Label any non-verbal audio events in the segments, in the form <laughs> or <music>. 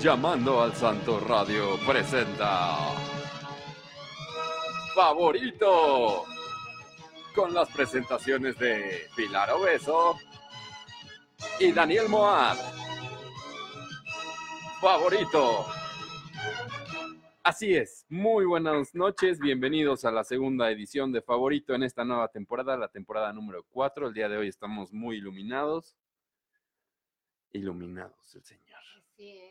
Llamando al Santo Radio presenta Favorito con las presentaciones de Pilar Obeso y Daniel Moab. Favorito. Así es, muy buenas noches, bienvenidos a la segunda edición de Favorito en esta nueva temporada, la temporada número 4. El día de hoy estamos muy iluminados. Iluminados, el señor. Sí,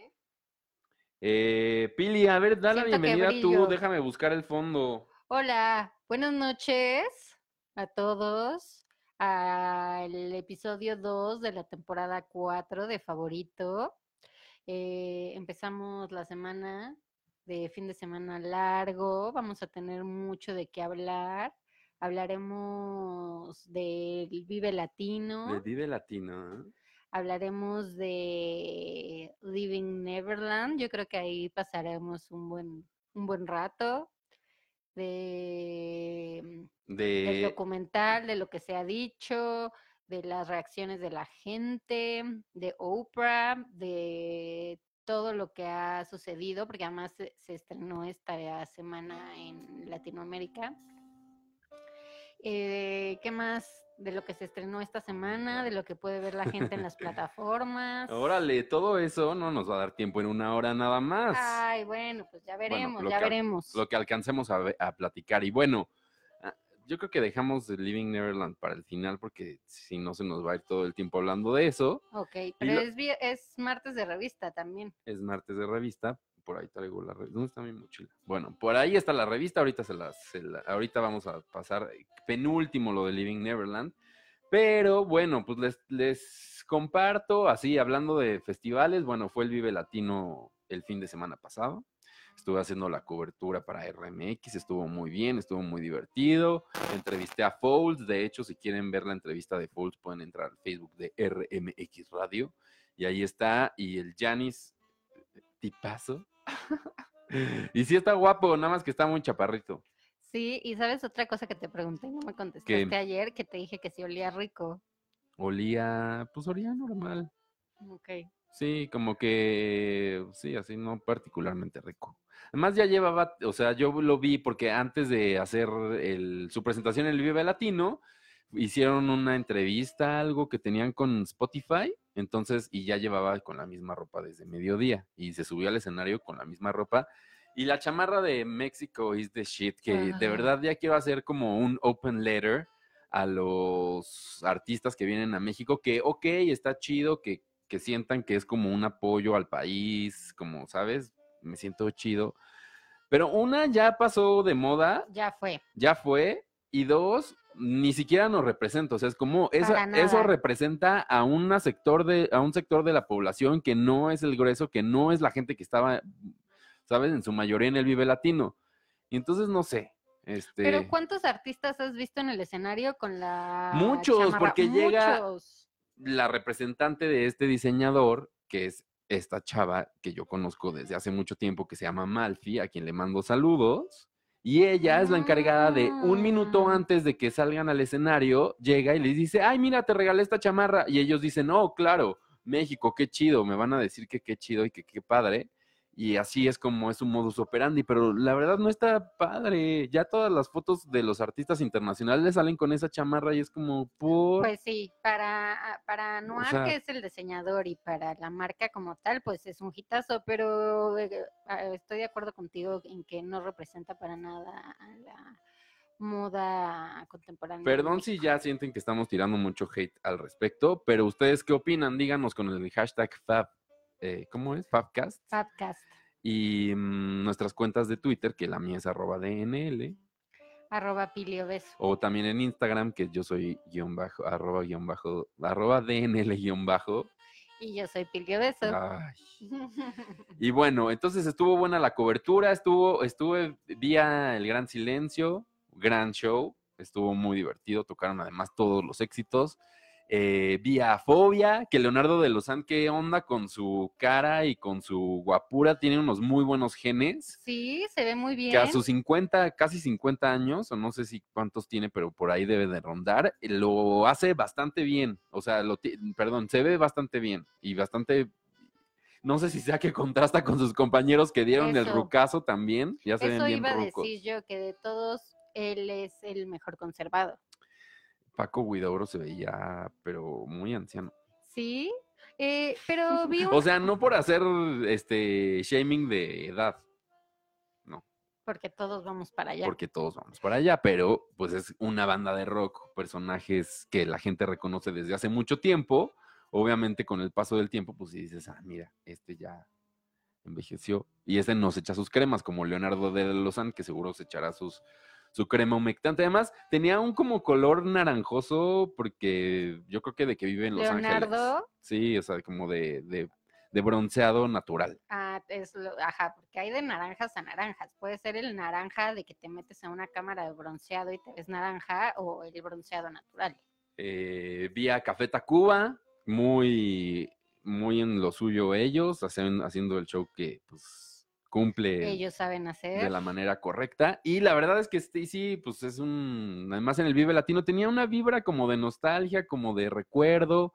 ¿eh? Pili, a ver, da la Siento bienvenida tú, déjame buscar el fondo. Hola, buenas noches a todos al episodio 2 de la temporada 4 de Favorito. Eh, empezamos la semana de fin de semana largo, vamos a tener mucho de qué hablar. Hablaremos del Vive Latino. Vive Latino, ¿eh? Hablaremos de Living Neverland. Yo creo que ahí pasaremos un buen, un buen rato. De, del De... documental, de lo que se ha dicho, de las reacciones de la gente, de Oprah, de todo lo que ha sucedido, porque además se, se estrenó esta semana en Latinoamérica. Eh, ¿Qué más? De lo que se estrenó esta semana, de lo que puede ver la gente en las <laughs> plataformas. Órale, todo eso no nos va a dar tiempo en una hora nada más. Ay, bueno, pues ya veremos, ya que veremos. Lo que alcancemos a, platicar. Y bueno, ah, yo creo que dejamos de Living Neverland para el final porque si no se nos va a ir todo el tiempo hablando de eso. Ok, pero lo- es, es martes de revista también. Es martes de revista. Por ahí traigo la revista. ¿Dónde está mi mochila? Bueno, por ahí está la revista. Ahorita se la- ahorita vamos a pasar eh, penúltimo lo de Living Neverland. Pero bueno, pues les, les comparto, así hablando de festivales, bueno, fue el Vive Latino el fin de semana pasado. Estuve haciendo la cobertura para RMX, estuvo muy bien, estuvo muy divertido. Entrevisté a Folds, de hecho, si quieren ver la entrevista de Folds, pueden entrar al Facebook de RMX Radio. Y ahí está, y el Janis, tipazo. <laughs> y sí está guapo, nada más que está muy chaparrito. Sí, y sabes otra cosa que te pregunté y no me contestaste ayer, que te dije que sí olía rico. Olía, pues olía normal. Ok. Sí, como que, sí, así no particularmente rico. Además ya llevaba, o sea, yo lo vi porque antes de hacer el- su presentación en el Vive Latino, hicieron una entrevista, algo que tenían con Spotify, entonces, y ya llevaba con la misma ropa desde mediodía, y se subió al escenario con la misma ropa, y la chamarra de México is the shit, que de verdad ya quiero hacer como un open letter a los artistas que vienen a México, que ok, está chido, que, que sientan que es como un apoyo al país, como, ¿sabes? Me siento chido. Pero una ya pasó de moda, Ya fue. ya fue, y dos, ni siquiera nos representa, o sea, es como, eso nada. representa a, una sector de, a un sector de la población que no es el grueso, que no es la gente que estaba, ¿sabes? En su mayoría en el Vive Latino. Y entonces, no sé, este... Pero ¿cuántos artistas has visto en el escenario con la Muchos, chamarra? porque llega- la representante de este diseñador, que es esta chava que yo conozco desde hace mucho tiempo, que se llama Malfi, a quien le mando saludos. Y ella es la encargada de un minuto Ah. antes de que salgan al escenario, llega y les dice, ay, mira, te regalé esta chamarra. Y ellos dicen, oh, claro, México, qué chido, me van a decir que qué chido y que qué padre. Y así es como es un modus operandi, pero la verdad no está padre. Ya todas las fotos de los artistas internacionales salen con esa chamarra y es como, por... Pues sí, para, para Noir, sea- que es el diseñador, y para la marca como tal, pues es un hitazo, pero eh, ah, estoy de acuerdo contigo en que no representa para nada a la moda contemporánea. Perdón si ya sienten que estamos tirando mucho hate al respecto, pero ustedes qué opinan, díganos con el hashtag Fab, eh, ¿cómo es? Fabcast. Podcast, Y mm, nuestras cuentas de Twitter, que la mía es arroba DNL, arroba Pilio Beso. o también en Instagram, que yo soy guion bajo, arroba guion bajo, arroba DNL guion bajo. Y yo soy Pilio Beso. Ay. <laughs> Y bueno, entonces estuvo buena la cobertura, estuvo, estuve vía El Gran Silencio, gran show, estuvo muy divertido, tocaron además todos los éxitos. Eh, vía Fobia, que Leonardo de Lozán, qué onda con su cara y con su guapura, tiene unos muy buenos genes. Sí, se ve muy bien. Que a sus 50, casi 50 años, o no sé si cuántos tiene, pero por ahí debe de rondar, eh, lo hace bastante bien. O sea, lo perdón, se ve bastante bien y bastante. No sé si sea que contrasta con sus compañeros que dieron el rucazo también. Ya se ven Eso bien iba a rucos. decir yo, que de todos él es el mejor conservado. Paco Guidauro se veía, pero muy anciano. Sí, eh, pero vi un... O sea, no por hacer este shaming de edad, porque todos vamos para allá. porque todos vamos para allá, pero pues es una banda de rock, personajes que la gente reconoce desde hace mucho tiempo. Obviamente con el paso del tiempo, pues si dices, ah, mira, este ya envejeció. Y ese no se echa sus cremas, como Leonardo de Lozán, que seguro se echará sus, su crema humectante. Además, tenía un como color naranjoso, porque yo creo que de que vive en Los Ángeles. Leonardo, Sí, o sea, como de, de, de bronceado natural. ah, es lo- ajá, porque hay de naranjas a naranjas. Puede ser el naranja de que te metes a una cámara de bronceado y te ves naranja o el bronceado natural. eh, vía Café Tacuba, muy, muy en lo suyo ellos, hacen- haciendo el show que pues cumple Ellos saben de hacer. la manera correcta. Y la verdad es que Stacy, pues es un, además en el Vive Latino tenía una vibra como de nostalgia, como de recuerdo.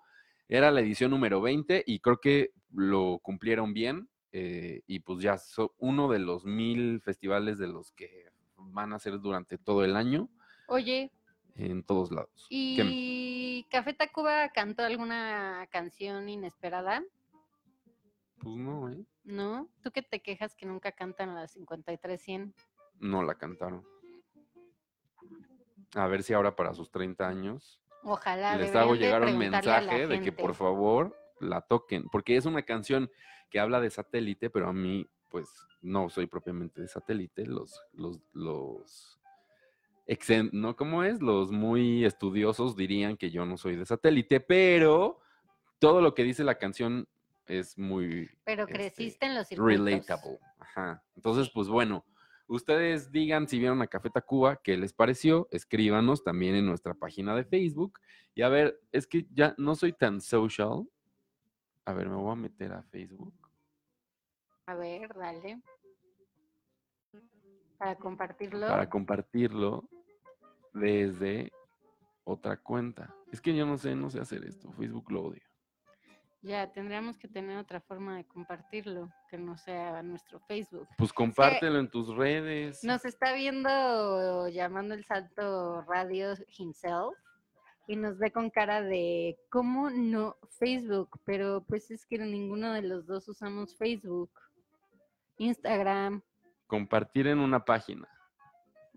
Era la edición número 20 y creo que lo cumplieron bien. eh, y pues ya son uno de los mil festivales de los que van a ser durante todo el año Oye, en todos lados. ¿Qué? ¿y Café Tacuba cantó alguna canción inesperada? Pues no, ¿eh? ¿No? ¿Tú que te quejas que nunca cantan las 53-100? No la cantaron. A ver si ahora para sus 30 años Ojalá. les hago llegar un la mensaje de que por favor la toquen, porque es una canción que habla de satélite, pero a mí pues no soy propiamente de satélite, los los los exen- no cómo es, los muy estudiosos dirían que yo no soy de satélite, pero todo lo que dice la canción es muy Pero este, creciste en los circuitos. relatable. Ajá. Entonces, pues bueno, ustedes digan si vieron a Café Tacuba, qué les pareció, escríbanos también en nuestra página de Facebook. Y a ver, es que ya no soy tan social. A ver, me voy a meter a Facebook. A ver, dale. Para compartirlo. para compartirlo desde otra cuenta. Es que yo no sé, no sé hacer esto. Facebook lo odio. Ya, tendríamos que tener otra forma de compartirlo, que no sea nuestro Facebook. Pues compártelo en tus redes. Nos está viendo llamando el Salto Radio himself y nos ve con cara de, ¿cómo no Facebook? Pero pues es que ninguno de los dos usamos Facebook. Instagram, Compartir en una página.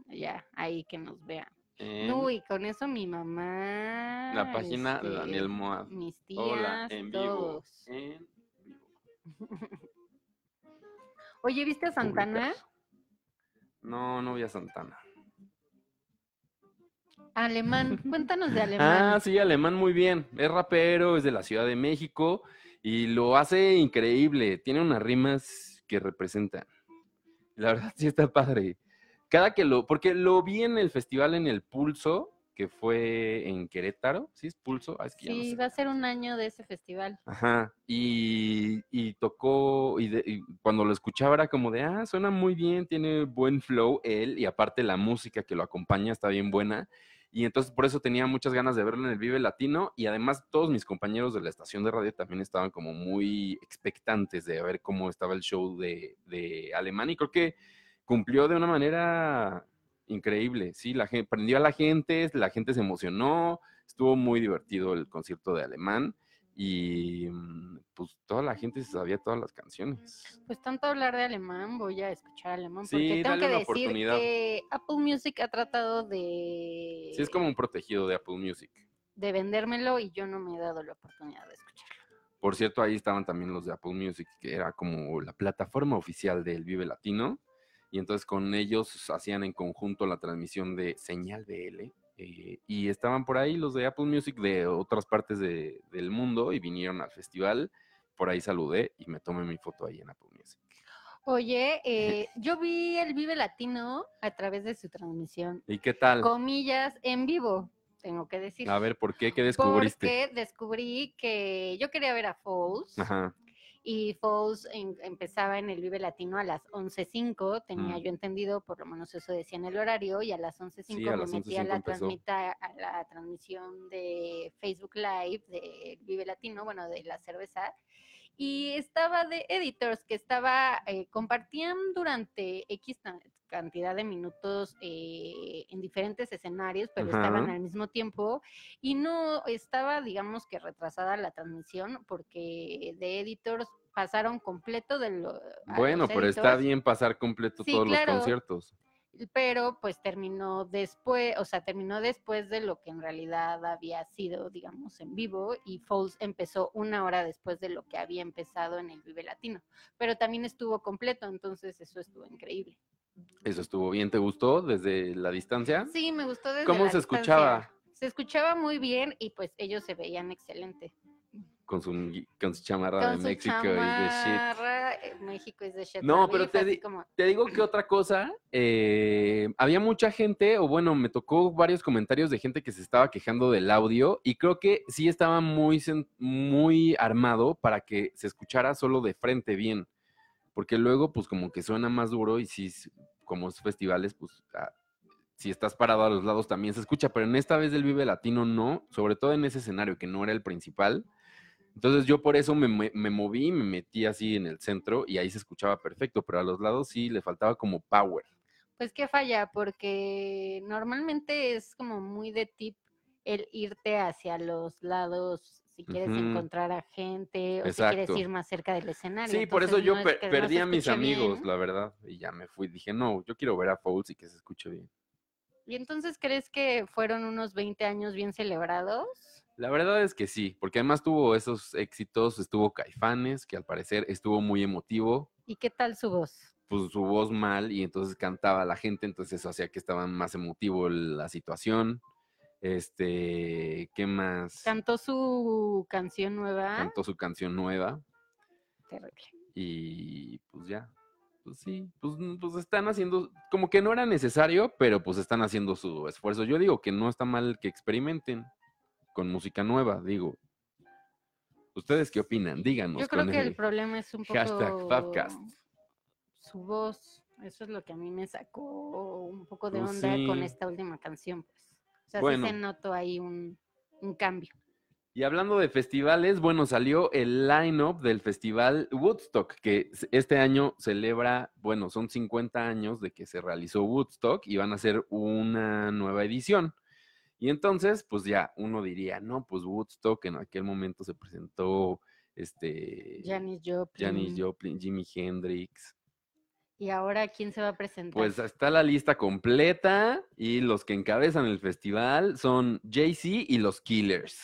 ya, ahí que nos vean. En No, y con eso mi mamá. la página de este, Daniel Moab. Mis tías, Hola, en vivo. todos. En vivo. <laughs> Oye, ¿viste a Santana? Publicar. No, no vi a Santana. Alemán, cuéntanos de <laughs> alemán. Ah, sí, alemán muy bien. Es rapero, es de la Ciudad de México y lo hace increíble. Tiene unas rimas que representan. La verdad sí está padre. Cada que lo, porque lo vi en el festival en el Pulso, que fue en Querétaro. ¿Sí es Pulso? Ah, es que ya no sí, sé. va a ser un año de ese festival. Ajá. Y, y tocó, y, de- y cuando lo escuchaba era como de, ah, suena muy bien, tiene buen flow él, y aparte la música que lo acompaña está bien buena. Y entonces por eso tenía muchas ganas de verlo en el Vive Latino. Y además todos mis compañeros de la estación de radio también estaban como muy expectantes de ver cómo estaba el show de, de Alemán. Y creo que cumplió de una manera increíble. Sí, la gente prendió a la gente, la gente se emocionó, estuvo muy divertido el concierto de Alemán. Y mm, pues toda la gente se sabía todas las canciones. Pues tanto hablar de alemán, voy a escuchar alemán. Sí, Porque tengo que decir oportunidad. que Apple Music ha tratado de, Sí, es como un protegido de Apple Music. de vendérmelo y yo no me he dado la oportunidad de escucharlo. Por cierto, ahí estaban también los de Apple Music, que era como la plataforma oficial del Vive Latino. Y entonces con ellos hacían en conjunto la transmisión de Señal BL. eh, y estaban por ahí los de Apple Music de otras partes de- del mundo y vinieron al festival. Por ahí saludé y me tomé mi foto ahí en Apple Music. Oye, <laughs> eh, yo vi el Vive Latino a través de su transmisión, ¿Y qué tal? comillas, en vivo, tengo que decir. A ver, ¿por qué? ¿Qué descubriste? Porque descubrí que yo quería ver a Falls Ajá. Y Falls en- empezaba en el Vive Latino a las 11.05, tenía Mm. yo entendido, por lo menos eso decía en el horario, y a las 11.05 Sí, a me las metí a 11:05 la, transmita, a la transmisión de Facebook Live de Vive Latino, bueno, de la cerveza, y estaba de editors que estaba, eh, compartían durante X cantidad de minutos eh, en diferentes escenarios, pero estaban al mismo tiempo y no estaba, digamos que retrasada la transmisión porque de editors pasaron completo de lo... Bueno, pero está bien pasar completo Sí, todos claro. los conciertos. pero pues terminó después, o sea, terminó después de lo que en realidad había sido, digamos, en vivo y Foles empezó una hora después de lo que había empezado en el Vive Latino, pero también estuvo completo, entonces eso estuvo increíble. Eso estuvo bien, ¿te gustó desde la distancia? Sí, me gustó desde ¿Cómo la se distancia. escuchaba? Se escuchaba muy bien y pues ellos se veían excelente. Con su, con su chamarra Con de su México y de shit. eh, México es de shit. No, pero te fue así di- como, Te digo que otra cosa, eh, había mucha gente, o bueno, me tocó varios comentarios de gente que se estaba quejando del audio y creo que sí estaba muy, muy armado para que se escuchara solo de frente bien, porque luego pues como que suena más duro y sí, como es festivales, pues ah, si estás parado a los lados también se escucha, pero en esta vez del Vive Latino no, sobre todo en ese escenario que no era el principal. Entonces yo por eso me, me- moví, me metí así en el centro y ahí se escuchaba perfecto, pero a los lados sí le faltaba como power. Pues que falla, porque normalmente es como muy de tip el irte hacia los lados si quieres Ujú. encontrar a gente o si quieres Exacto. ir más cerca del escenario. Sí, por eso Entonces, yo no es que no perdí se a mis amigos, bien. la verdad, y ya me fui. Dije, no, yo quiero ver a Fouls y que se escuche bien. ¿Y entonces crees que fueron unos 20 años bien celebrados? La verdad es que sí, porque además tuvo esos éxitos, estuvo Caifanes, que al parecer estuvo muy emotivo, ¿Y qué tal su voz? pues su voz mal y entonces cantaba la gente, entonces eso hacía que estaba más emotivo la situación. Este, ¿qué más? Cantó su canción nueva. Cantó su canción nueva Terrible. y pues ya, pues sí, pues, pues están haciendo, como que no era necesario, pero pues están haciendo su esfuerzo. Yo digo que no está mal que experimenten con música nueva, digo. ¿Ustedes qué opinan? Díganos. Yo creo con que el el problema es un poco hashtag Fabcast. su voz. Eso es lo que a mí me sacó un poco de Pues onda con esta última canción, pues. O sea, Bueno. sí se notó ahí un, un cambio. Y hablando de festivales, bueno, salió el line-up del festival Woodstock, que este año celebra, bueno, son 50 años de que se realizó Woodstock y van a hacer una nueva edición. Y entonces, pues ya uno diría, no, pues Woodstock en aquel momento se presentó este Janis Joplin. Janis Joplin, Jimi Hendrix. Y ahora, ¿quién se va a presentar? Pues está la lista completa y los que encabezan el festival son Jay-Z y los Killers.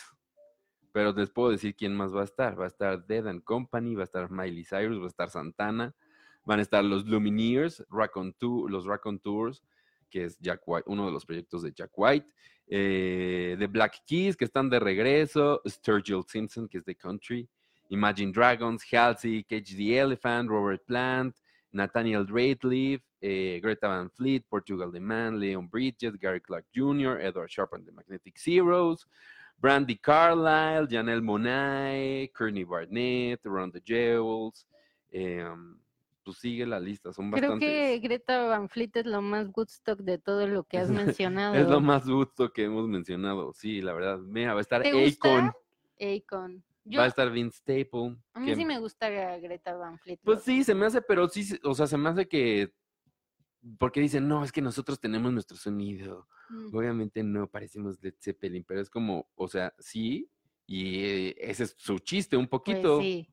Pero les puedo decir quién más va a estar. Va a estar Dead and Company, va a estar Miley Cyrus, va a estar Santana, van a estar los Lumineers, Racontu- los Raconteurs, que es uno de los proyectos de Jack White, eh, The Black Keys, que están de regreso, Sturgill Simpson, que es de country, Imagine Dragons, Halsey, Cage the Elephant, Robert Plant, Nathaniel Rateliff, eh, Greta Van Fleet, Portugal The Man, Leon Bridges, Gary Clark Jr., Edward Sharp and the Magnetic Zeros, Brandy Carlisle, Janelle Monáe, Courtney Barnett, Ron the Jewels. em, pues sigue la lista, son Creo bastantes. que Greta Van Fleet es lo más Woodstock de todo lo que has <laughs> mencionado. Es lo más gusto que hemos mencionado. Sí, la verdad. Mira, va a estar ¿Te Akon, gusta? Akon. Yo, va a estar Vince Staple. a mí que- sí me gusta Greta Van Fleet. Pues sí, se me hace, pero sí, o sea, se me hace que. Porque dicen, no, es que nosotros tenemos nuestro sonido. Mm. Obviamente no parecemos Led Zeppelin, pero es como, o sea, sí, y ese es su chiste un Pues poquito, sí.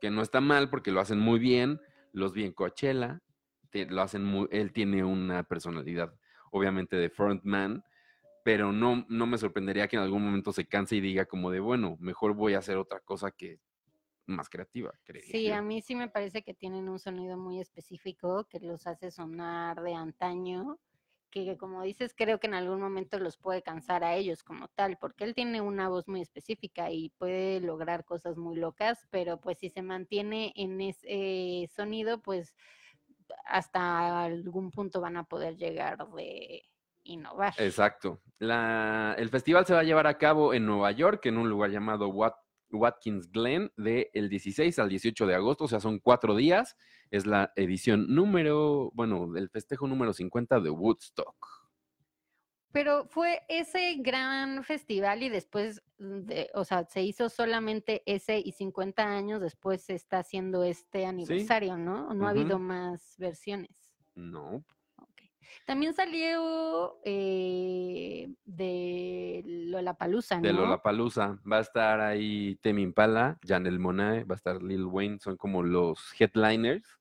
que no está mal porque lo hacen muy bien, los vi en Coachella, te- lo hacen muy, él tiene una personalidad, obviamente, de frontman, pero no, no me sorprendería que en algún momento se canse y diga como de, bueno, mejor voy a hacer otra cosa que más creativa, creería Sí, yo. a mí sí me parece que tienen un sonido muy específico que los hace sonar de antaño, que como dices, creo que en algún momento los puede cansar a ellos como tal, porque él tiene una voz muy específica y puede lograr cosas muy locas, pero pues si se mantiene en ese sonido, pues hasta algún punto van a poder llegar de innovar. Exacto. La- el festival se va a llevar a cabo en Nueva York, en un lugar llamado Wat- Watkins Glen, del 16 al 18 de agosto, o sea, son cuatro días. Es la edición número, bueno, el festejo número 50 de Woodstock. Pero fue ese gran festival y después de- o sea, se hizo solamente ese y 50 años después se está haciendo este aniversario, ¿no? No ha habido más versiones. No. También salió eh, de Lollapalooza, ¿no? De Lollapalooza. Va a estar ahí Temi Impala, Janelle Monáe, va a estar Lil Wayne, son como los headliners.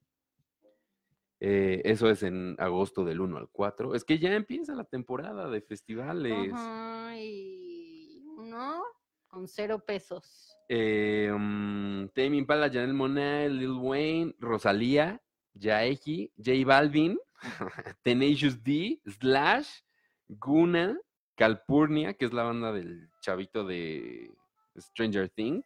Eh, eso es en agosto del 1 al 4. Es que ya empieza la temporada de festivales. Ajá, y uno con cero pesos. Eh, mm, Tame Impala, Janelle Monáe, Lil Wayne, Rosalía, Yaeji, J Balvin, <laughs> Tenacious D, Slash, Guna, Calpurnia, que es la banda del chavito de Stranger Things,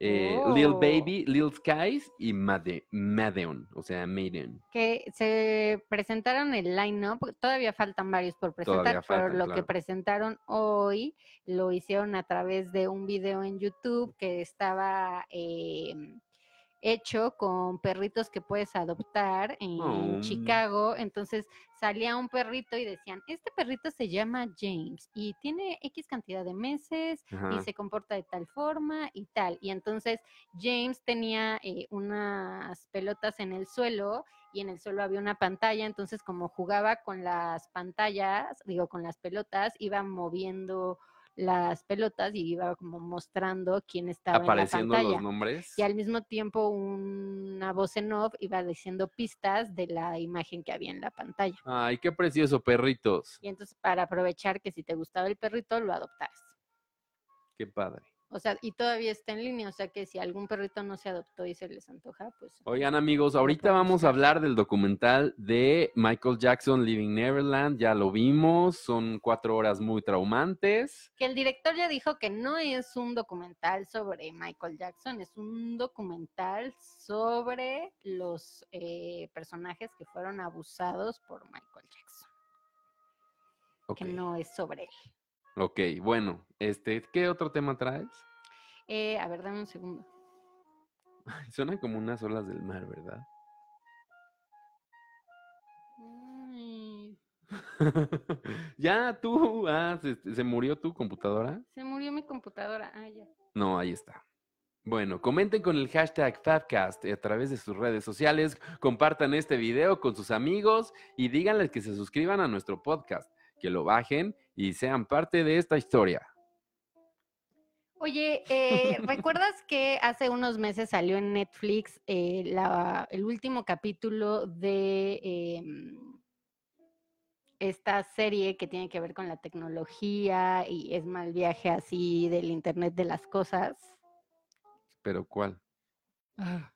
eh, Lil Oh. Baby, Lil Skies y Made Madeon, o sea, Maiden. Que se presentaron el line-up, todavía faltan varios por presentar, pero lo que presentaron hoy lo hicieron a través de un video en YouTube que estaba eh, hecho con perritos que puedes adoptar en Oh. Chicago. Entonces salía un perrito y decían, este perrito se llama James y tiene X cantidad de meses y se comporta de tal forma y tal. Y entonces James tenía eh, unas pelotas en el suelo y en el suelo había una pantalla, entonces como jugaba con las pantallas, digo, con las pelotas, iba moviendo las pelotas y iba como mostrando quién estaba Apareciendo en la los pantalla. nombres. Y al mismo tiempo una voz en off iba diciendo pistas de la imagen que había en la pantalla. Ay, qué precioso, perritos. Y entonces para aprovechar que si te gustaba el perrito, lo adoptaras. Qué padre. O sea, y todavía está en línea, o sea que si algún perrito no se adoptó y se les antoja, pues... Oigan amigos, ahorita vamos a hablar del documental de Michael Jackson Living Neverland, ya lo vimos, son cuatro horas muy traumantes. Que el director ya dijo que no es un documental sobre Michael Jackson, es un documental sobre los eh, personajes que fueron abusados por Michael Jackson, que no es sobre él. ok, bueno, este, ¿qué otro tema traes? Eh, a ver, dame un segundo. <laughs> Ay, Suena como unas olas del mar, ¿verdad? <laughs> Ya tú, ah, se, se murió tu computadora. se murió mi computadora. Ah, ya. No, ahí está. Bueno, comenten con el hashtag Fabcast a través de sus redes sociales, compartan este video con sus amigos y díganles que se suscriban a nuestro podcast, que lo bajen y sean parte de esta historia. Oye, eh, ¿recuerdas que hace unos meses salió en Netflix eh, la- el último capítulo de em, esta serie que tiene que ver con la tecnología y es mal viaje así del Internet de las cosas? Pero ¿cuál? <laughs>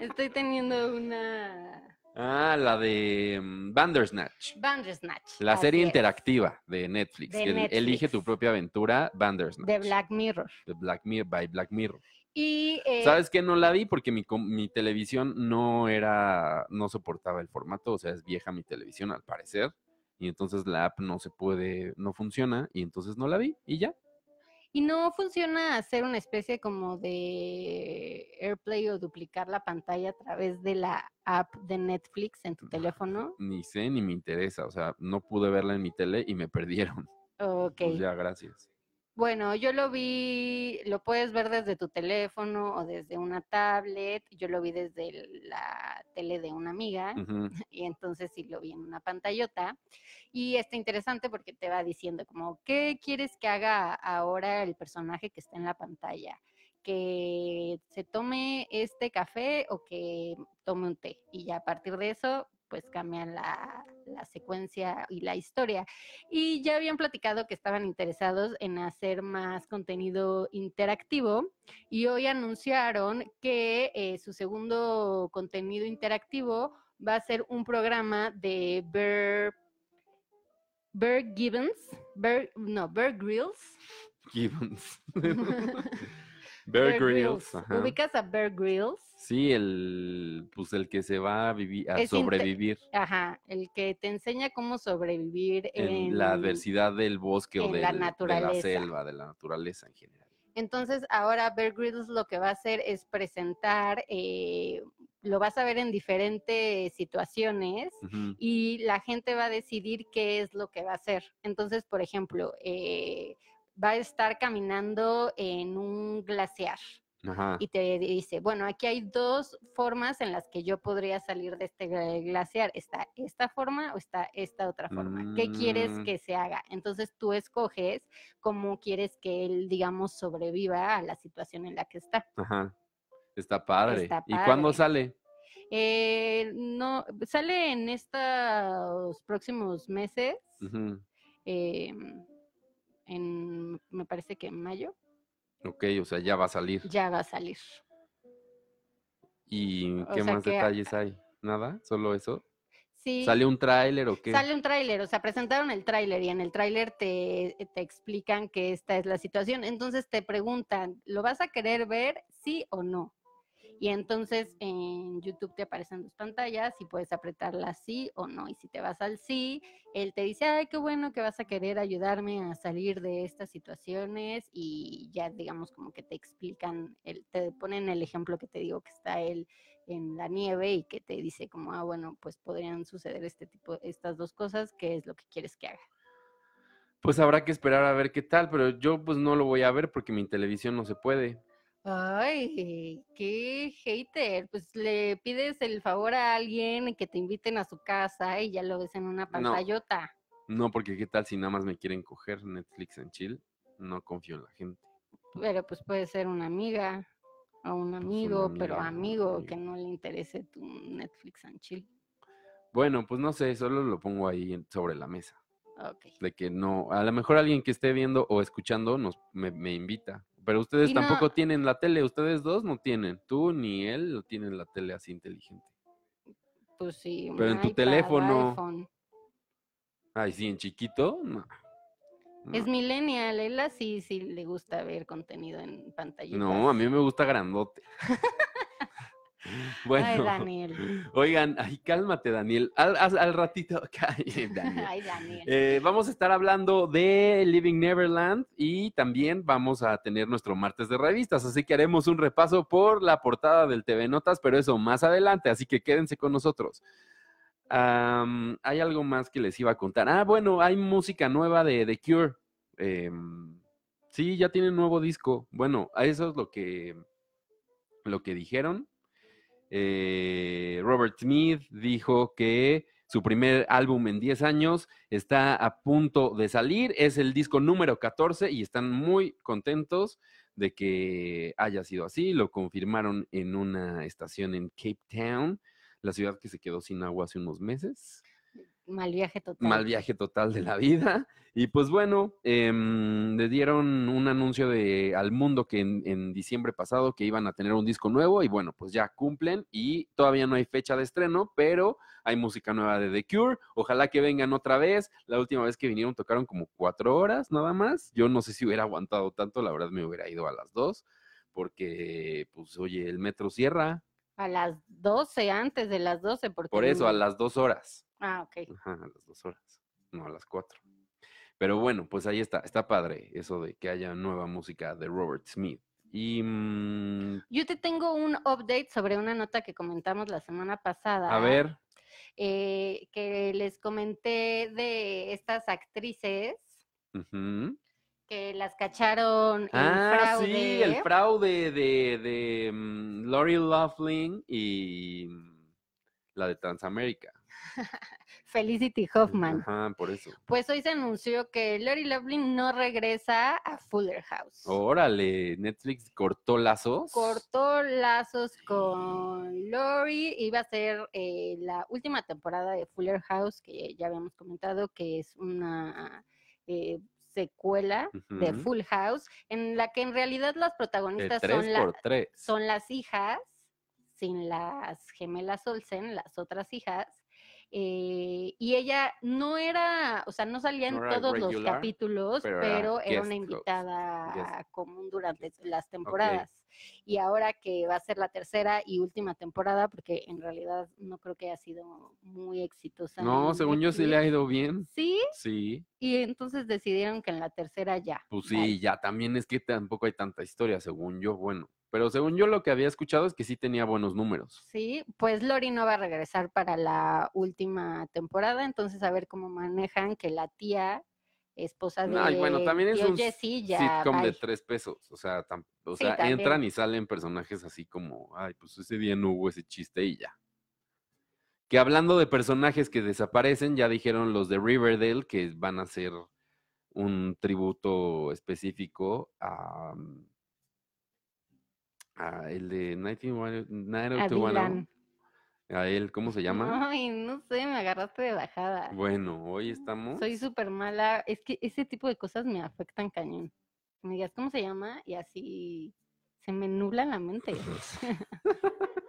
Estoy teniendo una Ah, la de mm, Bandersnatch, Bandersnatch. la serie es, interactiva de Netflix, De que el- elige tu Netflix. propia aventura, Bandersnatch. de Black Mirror. de Black Mirror, by Black Mirror. Y eh, ¿Sabes qué? No la vi porque mi, mi televisión no era, no soportaba el formato, o sea, es vieja mi televisión al parecer, y entonces la app no se puede, no funciona, y entonces no la vi, y ya. ¿Y no funciona hacer una especie como de AirPlay o duplicar la pantalla a través de la app de Netflix en tu teléfono? Ni sé ni me interesa, o sea, no pude verla en mi tele y me <laughs> perdieron. Ok. Pues ya, gracias. Bueno, yo lo vi, lo puedes ver desde tu teléfono o desde una tablet. Yo lo vi desde la tele de una amiga <laughs> y entonces sí lo vi en una pantallota. Y está interesante porque te va diciendo como, ¿qué quieres que haga ahora el personaje que está en la pantalla? ¿Que se tome este café o que tome un té? Y ya a partir de eso, pues cambian la, la secuencia y la historia. Y ya habían platicado que estaban interesados en hacer más contenido interactivo y hoy anunciaron que eh, su segundo contenido interactivo va a ser un programa de Bear, Bear Gibbons, Bear, no, Bear Grylls. Gibbons. <laughs> <laughs> Bear Grylls. ajá. ¿Ubicas a Bear Grylls? Sí, el, pues el que se va a vivir, a Es sobrevivir Ajá, el que te enseña cómo sobrevivir en, en, la adversidad del bosque o en del- la de la selva, de la naturaleza en general. Entonces, ahora Bear Grylls lo que va a hacer es presentar eh, lo vas a ver en diferentes situaciones y la gente va a decidir qué es lo que va a hacer. Entonces, por ejemplo, eh, va a estar caminando en un glaciar Ajá. y te dice, bueno, aquí hay dos formas en las que yo podría salir de este gla- glaciar. Está esta forma o está esta otra forma. ¿Qué quieres Mm. que se haga? Entonces tú escoges cómo quieres que él, digamos, sobreviva a la situación en la que está. Ajá. Está padre. Está ¿Y cuándo padre. sale? Eh, no, sale en estos próximos meses, en, me parece que en mayo, Ok, o sea, ya va a salir. ya va a salir. ¿Y O qué sea más que- detalles hay? ¿Nada? ¿Solo eso? Sí, ¿Sale un tráiler o qué? sale un tráiler, o sea, presentaron el tráiler y en el tráiler te, te explican que esta es la situación. Entonces te preguntan, ¿lo vas a querer ver, sí o no? Y entonces en YouTube te aparecen dos pantallas y puedes apretarla sí o no. Y si te vas al sí, él te dice, ay, qué bueno que vas a querer ayudarme a salir de estas situaciones y ya digamos como que te explican, el, te ponen el ejemplo que te digo que está él en la nieve y que te dice como, ah, bueno, pues podrían suceder este tipo, estas dos cosas, ¿qué es lo que quieres que haga? Pues habrá que esperar a ver qué tal, pero yo pues no lo voy a ver porque mi televisión no se puede. Ay, qué hater. Pues le pides el favor a alguien que te inviten a su casa y ya lo ves en una pantallota. No, porque qué tal si nada más me quieren coger Netflix en chill. No confío en la gente. Pero pues puede ser una amiga o un amigo, pero amiga, amigo que no le interese tu Netflix and chill. Bueno, pues no sé, solo lo pongo ahí sobre la mesa. De que no, a lo mejor alguien que esté viendo o escuchando nos me, me invita. Pero ustedes Y no- tampoco tienen la tele, ustedes dos no tienen. Tú ni él no tienen la tele así inteligente. Pues sí. un Pero en tu iPad, teléfono. iPhone. Ay, sí, en chiquito, no. Es millennial, él así sí le gusta ver contenido en pantalla. No, a mí me gusta grandote. <laughs> <laughs> Bueno, Ay, Daniel. <laughs> oigan, ay, cálmate, Daniel. Al, al- al ratito, <laughs> cállate, Daniel. Ay, Daniel. Eh, vamos a estar hablando de Living Neverland y también vamos a tener nuestro martes de revistas, así que haremos un repaso por la portada del TV Notas, pero eso más adelante, así que quédense con nosotros. Hay algo más que les iba a contar. Ah, bueno, hay música nueva de The Cure. Em, sí, ya tienen nuevo disco. Bueno, eso es lo que, lo que dijeron. Eh, Robert Smith dijo que su primer álbum en 10 años está a punto de salir. Es el disco número 14 y están muy contentos de que haya sido así. Lo confirmaron en una estación en Cape Town, la ciudad que se quedó sin agua hace unos meses Mal viaje total. mal viaje total de la vida. Y pues bueno, em, le dieron un anuncio de, al mundo que en, en diciembre pasado que iban a tener un disco nuevo y bueno, pues ya cumplen y todavía no hay fecha de estreno, pero hay música nueva de The Cure. Ojalá que vengan otra vez. La última vez que vinieron tocaron como cuatro horas nada más. Yo no sé si hubiera aguantado tanto, la verdad me hubiera ido a las dos porque pues oye, el metro cierra. A las 12, antes de las 12, porque... Por eso, a las dos horas. Ah, ok. Ajá, a las dos horas, no a las cuatro. Pero bueno, pues ahí está, está padre eso de que haya nueva música de Robert Smith. Y mm, Yo te tengo un update sobre una nota que comentamos la semana pasada. a ver, eh, que les comenté de estas actrices ujú. que las cacharon en ah, fraude. sí, el fraude de, de mm, Lori Loughlin y mm, la de Transamérica. <laughs> Felicity Hoffman. Ajá, por eso. Pues hoy se anunció que Lori Loughlin no regresa a Fuller House. Órale, Netflix cortó lazos. Cortó lazos con Lori. Iba a ser eh, la última temporada de Fuller House, que ya habíamos comentado que es una eh, secuela de. Full House, en la que en realidad las protagonistas son, la- son las hijas, sin las gemelas Olsen, las otras hijas. Eh, y ella no era, o sea, no salía No todos los capítulos, pero pero, era una invitada guest- común durante las temporadas. Y ahora que va a ser la tercera y última temporada, porque en realidad no creo que haya sido muy exitosa. No, según yo sí le ha ido bien. Sí, Sí. y entonces decidieron que en la tercera ya. Pues sí, ya también es que tampoco hay tanta historia, según yo. Bueno, Pero según yo lo que había escuchado es que sí tenía buenos números. Sí, pues Lori no va a regresar para la última temporada, entonces a ver cómo manejan que la tía, esposa de Ay, bueno, también es un Jesse, ya sitcom de tres pesos. O sea, tam- o Sí, sea también. entran y salen personajes así como, ay, pues ese día no hubo ese chiste y ya. Que hablando de personajes que desaparecen, ya dijeron los de Riverdale que van a hacer un tributo específico a, mm, a el de 19 a 90210. Dylan. A él, ¿cómo se llama? Ay, no sé, me agarraste de bajada. Bueno, hoy estamos. Soy súper mala. Es que ese tipo de cosas me afectan cañón. Me digas cómo se llama y así se me nubla la mente. <laughs>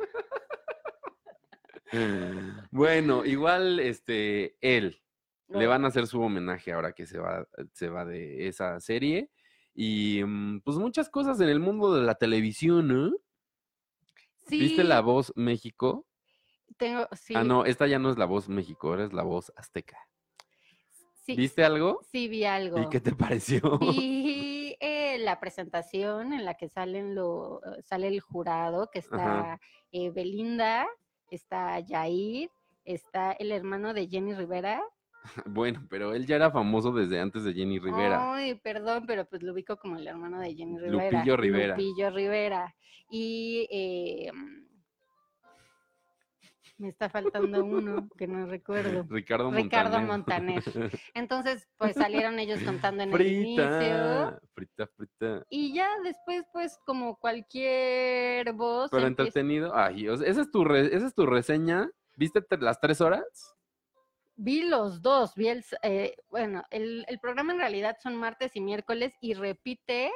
Bueno, igual este él le van a hacer su homenaje ahora que se va, se va de esa serie. Y mm, pues muchas cosas en el mundo de la televisión, ¿no? ¿Viste la voz México? tengo, sí, Ah, no, esta ya no es la voz México, ahora es la voz azteca. sí, ¿Viste algo? sí vi algo. ¿Y qué te <laughs> pareció? Vi eh, la presentación en la que salen lo, eh, sale el jurado, que está eh, Belinda, está Yair, está el hermano de Jenny Rivera. <laughs> Bueno, pero él ya era famoso desde antes de Jenny Rivera. Ay, perdón, pero pues lo ubico como el hermano de Jenny Rivera. Lupillo Rivera. Lupillo Rivera. Y eh, me está faltando uno que no recuerdo. <laughs> Ricardo Montaner. Ricardo Montaner. <laughs> Entonces, pues salieron ellos contando en el inicio. frita, frita. Y ya después, pues, como cualquier voz. Pero empieza- entretenido. Ay, esa es tu, re- esa es tu reseña. ¿Viste te- las tres horas? Vi los dos, vi el, eh, bueno, el, el programa en realidad son martes y miércoles y repite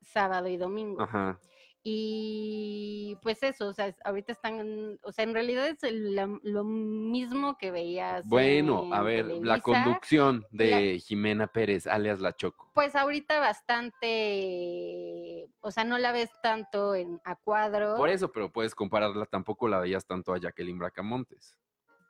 sábado y domingo. Ajá. Y pues eso, o sea, ahorita están, o sea, en realidad es el- la- lo mismo que veías. Bueno, a ver, la conducción de Jimena Pérez, alias La Choco. Pues ahorita bastante, o sea, no la ves tanto en a cuadro. Por eso, pero puedes compararla, tampoco la veías tanto a Jacqueline Bracamontes.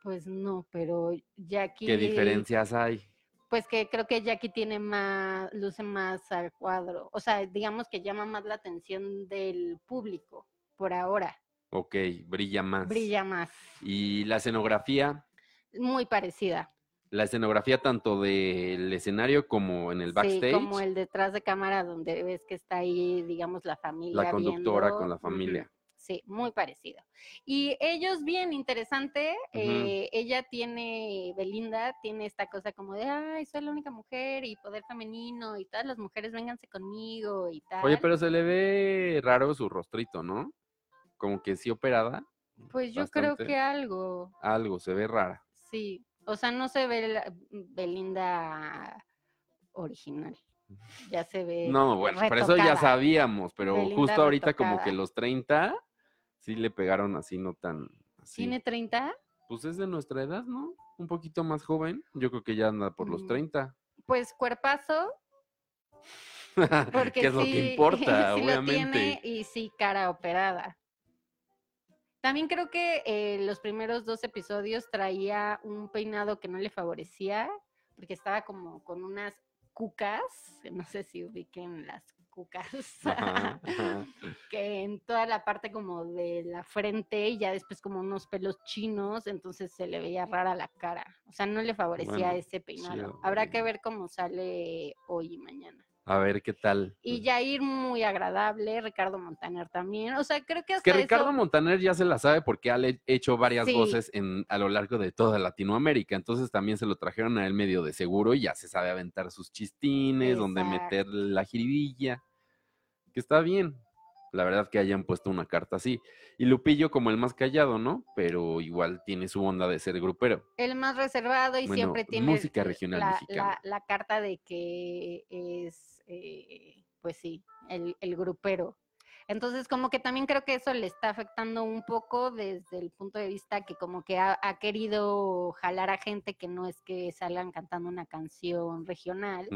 Pues no, pero Jackie. ¿Qué diferencias hay? Pues que creo que Jackie tiene más, luce más al cuadro. O sea, digamos que llama más la atención del público por ahora. Ok, brilla más. Brilla más. Y la escenografía, Muy parecida. la escenografía tanto del escenario como en el backstage. Sí, como el detrás de cámara donde ves que está ahí, digamos, la familia. La conductora viendo. con la familia. Sí, muy parecido. Y ellos bien interesante, eh, ella tiene, Belinda tiene esta cosa como de, ay, soy la única mujer y poder femenino y todas las mujeres vénganse conmigo y tal. Oye, pero se le ve raro su rostrito, ¿no? Como que sí operada, Pues yo creo que algo, algo, se ve rara. sí. O sea, no se ve la- Belinda original. Ya se ve. No, bueno, por eso ya retocada. sabíamos, pero Belinda justo ahorita como que retocada. los 30 sí le pegaron así, no tan así. ¿Tiene 30? Pues es de nuestra edad, ¿no? Un poquito más joven. Yo creo que ya anda por los Mm, 30. Pues cuerpazo, <laughs> porque que es lo que <laughs> importa, sí lo obviamente. tiene y sí cara operada. También creo que eh, los primeros dos episodios traía un peinado que no le favorecía, porque estaba como con unas cucas, no sé si ubiquen las cucas, Ajá, ajá. <laughs> que en toda la parte como de la frente y ya después como unos pelos chinos, entonces se le veía rara la cara. O sea, no le favorecía Bueno, ese peinado. Habrá que ver cómo sale hoy y mañana. A ver qué tal. Y Jair muy agradable, Ricardo Montaner también. O sea, creo que hasta que Ricardo eso- Montaner ya se la sabe porque ha hecho varias Sí. voces en, a lo largo de toda Latinoamérica. Entonces también se lo trajeron a él medio de seguro y ya se sabe aventar sus chistines, donde meter la jiribilla. Que está bien. La verdad que hayan puesto una carta así. Y Lupillo como el más callado, ¿no? Pero igual tiene su onda de ser grupero. el más reservado y Bueno, siempre tiene música regional la, mexicana. la- la carta de que es, eh, pues sí, el, el grupero. Entonces, como que también creo que eso le está afectando un poco desde el punto de vista que como que ha, ha querido jalar a gente que no es que salgan cantando una canción regional.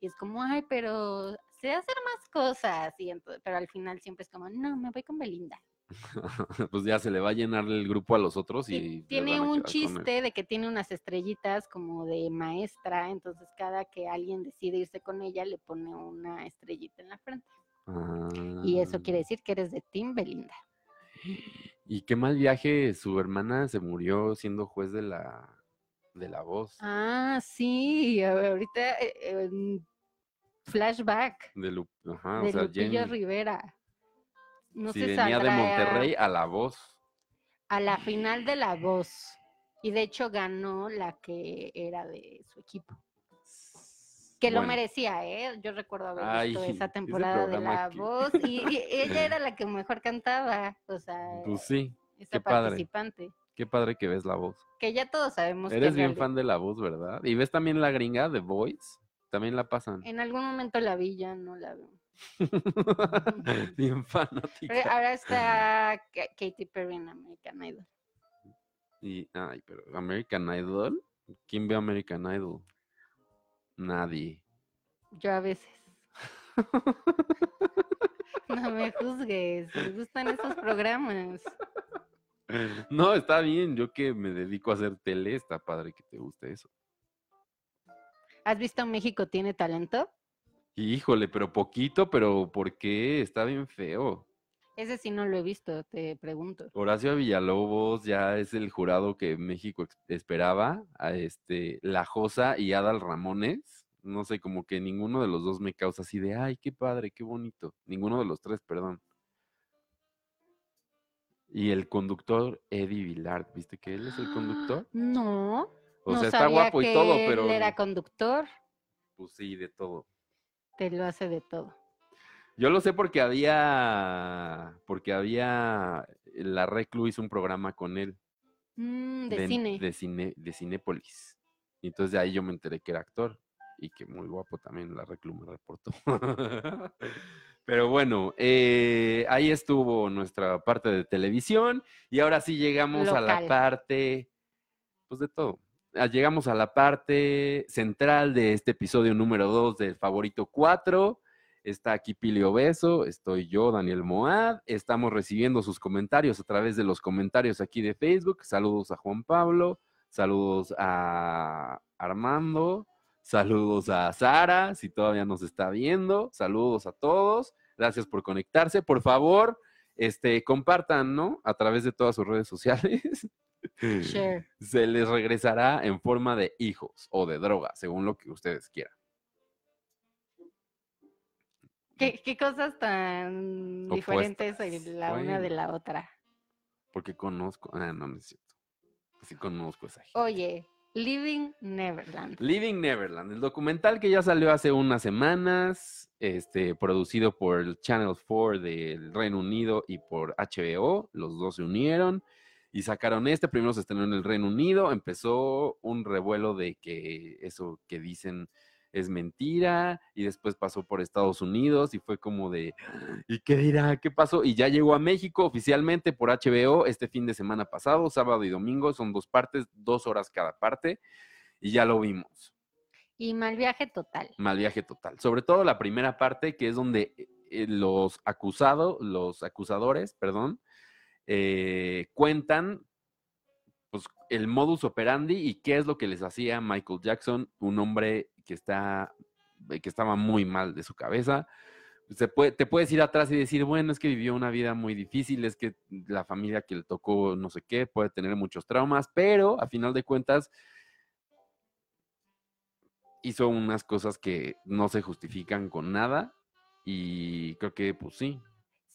Y es como, ay, pero sé hacer más cosas. Y ento- pero al final siempre es como, no, me voy con Belinda. <laughs> pues ya se le va a llenar el grupo a los otros y... Tiene un chiste de que tiene unas estrellitas como de maestra, entonces cada que alguien decide irse con ella le pone una estrellita en la frente. Y eso quiere Ah, decir que eres de Team Belinda. Y qué mal viaje, su hermana se murió siendo juez de la, de la voz. Ah, sí, ahorita eh, en flashback De Lu- ajá, o sea, Lupillo Jenny. Rivera. No si se venía de Monterrey a la voz. a la final de La Voz. Y de hecho ganó la que era de su equipo. Que lo merecía, ¿eh? Yo recuerdo haber Ay, visto esa <laughs> temporada de La que- Voz y, y ella era <laughs> la que mejor cantaba, o sea, Pues sí, esa qué padre. participante. qué padre que ves la voz. Que ya todos sabemos que Eres en, bien fan de la voz, ¿verdad? ¿Y ves también la gringa de Voice? También la pasan. en algún momento la vi, ya no la veo. <laughs> bien Pero fanática. ahora está Ka- Katy Perry en American Idol. Y, ay, pero American Idol. ¿Quién ve American Idol? Nadie. Yo a veces. <laughs> No me juzgues, me gustan esos programas. No, está bien. Yo que me dedico a hacer tele, está padre que te guste eso. ¿Has visto México tiene talento? Híjole, pero poquito, pero ¿por qué? Está bien feo. Ese sí no lo he visto, te pregunto. Horacio Villalobos ya es el jurado que México esperaba. A este, La Josa y Adal Ramones. No sé, como que ninguno de los dos me causa así de, ay, qué padre, qué bonito. Ninguno de los tres, perdón. Y el conductor Eddie Villard, ¿viste que él es el conductor? <gasps> No. O no sea, está guapo y que todo, él pero era conductor, pues sí, de todo. te lo hace de todo. Yo lo sé porque había, porque había, la Reclu hizo un programa con él. Mm, de, cine. De, cine, de Cinépolis. Y entonces de ahí yo me enteré que era actor y que muy guapo también la Reclu me reportó. <laughs> Pero bueno, eh, ahí estuvo nuestra parte de televisión y ahora sí llegamos a la parte, pues de todo. Llegamos a la parte central de este episodio número 2 del Favorito 4. Está aquí Pili Obeso, estoy yo, Daniel Moad. Estamos recibiendo sus comentarios a través de los comentarios aquí de Facebook. Saludos a Juan Pablo, saludos a Armando, saludos a Sara, si todavía nos está viendo. Saludos a todos. Gracias por conectarse. Por favor, este, compartan, ¿no? A través de todas sus redes sociales. <laughs> Se les regresará en forma de hijos o de droga, según lo que ustedes quieran. ¿Qué, qué cosas tan diferentes Opuestas. la una de la otra? Porque conozco. Ah, no, no es cierto. Sí conozco esa gente. Oye, Living Neverland. Living Neverland, el documental que ya salió hace unas semanas, este, producido por el Channel 4 del Reino Unido y por HBO, los dos se unieron y sacaron este, primero se estrenó en el Reino Unido, empezó un revuelo de que eso que dicen es mentira y después pasó por Estados Unidos y fue como de, ¿y qué dirá? ¿Qué pasó? Y ya llegó a México oficialmente por HBO este fin de semana pasado, sábado y domingo, son dos partes, dos horas cada parte y ya lo vimos. Y mal viaje total. Mal viaje total. Sobre todo la primera parte, que es donde eh, los acusados, los acusadores, perdón, eh, cuentan pues, el modus operandi y qué es lo que les hacía Michael Jackson, un hombre que está eh, que estaba muy mal de su cabeza. Se puede, te puedes ir atrás y decir, bueno, es que vivió una vida muy difícil, es que la familia que le tocó no sé qué, puede tener muchos traumas, pero a final de cuentas hizo unas cosas que no se justifican con nada y creo que pues sí.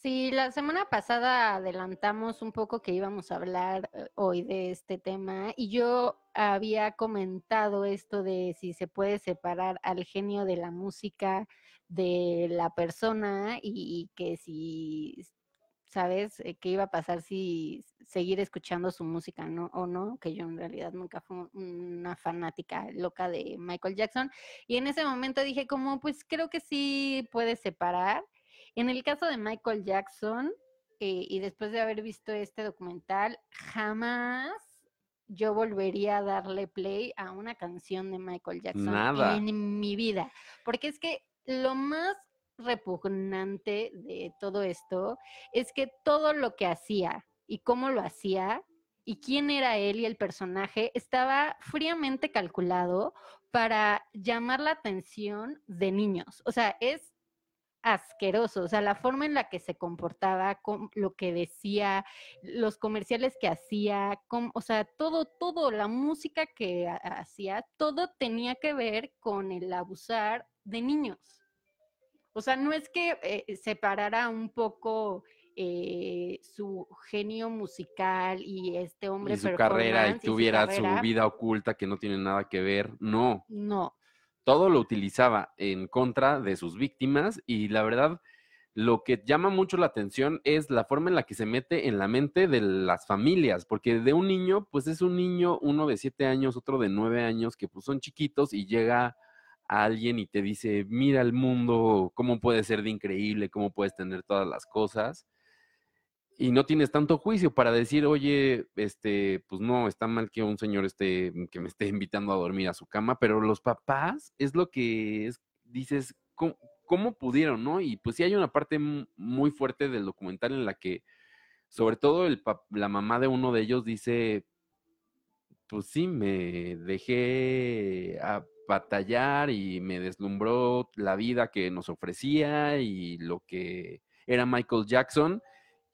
Sí, la semana pasada adelantamos un poco que íbamos a hablar eh, hoy de este tema y yo había comentado esto de si se puede separar al genio de la música de la persona y, que si, ¿sabes? Eh, ¿Qué iba a pasar si seguir escuchando su música no o no? Que yo en realidad nunca fui una fanática loca de Michael Jackson. Y en ese momento dije como, pues creo que sí puede separar. En el caso de Michael Jackson, eh, y después de haber visto este documental, jamás yo volvería a darle play a una canción de Michael Jackson Nada. en mi vida. Porque es que lo más repugnante de todo esto es que todo lo que hacía y cómo lo hacía y quién era él y el personaje estaba fríamente calculado para llamar la atención de niños. O sea, es asqueroso, o sea, la forma en la que se comportaba, con lo que decía, los comerciales que hacía, com- o sea, todo, todo, la música que ha- hacía, todo tenía que ver con el abusar de niños. O sea, no es que eh, separara un poco eh, su genio musical y este hombre Y su carrera y su tuviera su carrera. vida oculta que no tiene nada que ver. No, No, todo lo utilizaba en contra de sus víctimas y la verdad lo que llama mucho la atención es la forma en la que se mete en la mente de las familias, porque de un niño, pues es un niño, uno de siete años, otro de nueve años, que pues son chiquitos y llega a alguien y te dice, mira el mundo, cómo puede ser de increíble, cómo puedes tener todas las cosas. Y no tienes tanto juicio para decir, oye, este, pues no, está mal que un señor esté, que me esté <laughs> invitando a dormir a su cama, pero los papás es lo que es, dices, ¿cómo, pudieron, no? Y pues sí hay una parte mu- muy fuerte del documental en la que, sobre todo el, la mamá de uno de ellos dice, pues sí, me dejé a batallar y me deslumbró la vida que nos ofrecía y lo que era Michael Jackson.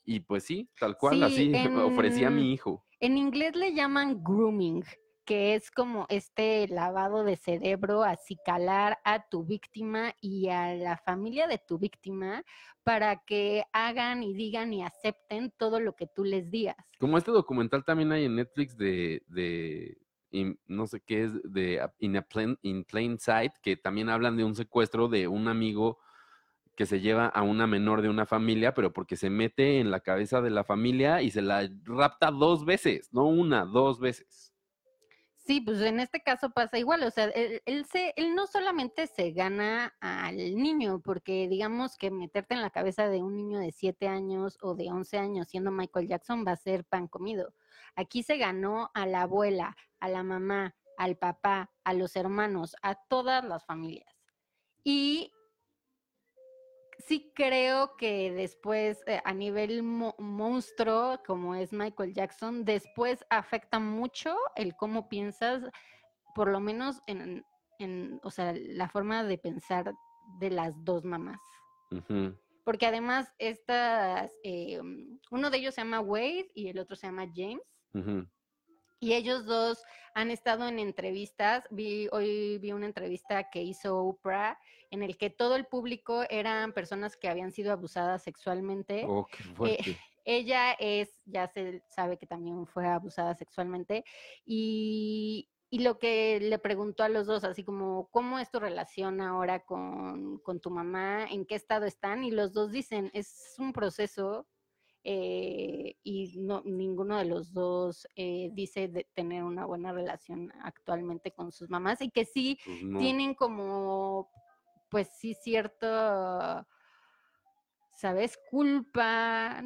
Y pues sí, tal cual, Sí, así <laughs> ofrecía a en- mi hijo. En inglés le llaman grooming, que es como este lavado de cerebro, acicalar a tu víctima y a la familia de tu víctima para que hagan y digan y acepten todo lo que tú les digas. Como este documental también hay en Netflix de, de in- no sé qué es, de a- in, a plain, in Plain Sight, que también hablan de un secuestro de un amigo que se lleva a una menor de una familia, pero porque se mete en la cabeza de la familia y se la rapta dos veces, no una, dos veces. Sí, pues en este caso pasa igual, o sea, él, no solamente se gana al niño, porque digamos que meterte en la cabeza de un niño de 7 años o de 11 años siendo Michael Jackson va a ser pan comido. Aquí se ganó a la abuela, a la mamá, al papá, a los hermanos, a todas las familias. Y sí creo que después, eh, a nivel mo- monstruo, como es Michael Jackson, después afecta mucho el cómo piensas, por lo menos en, en, o sea, la forma de pensar de las dos mamás. Porque además, estas, eh, uno de ellos se llama Wade y el otro se llama James. Ujú. Y ellos dos han estado en entrevistas. Vi, hoy vi una entrevista que hizo Oprah en el que todo el público eran personas que habían sido abusadas sexualmente. Oh, qué fuerte. <laughs> Ella es, ya se sabe que también fue abusada sexualmente. Y, y lo que le preguntó a los dos, así como, ¿cómo es tu relación ahora con, con tu mamá? ¿En qué estado están? Y los dos dicen, es un proceso eh, y no, ninguno de los dos eh, dice de tener una buena relación actualmente con sus mamás y que sí Pues no. tienen como, pues sí, cierto, ¿sabes? Culpa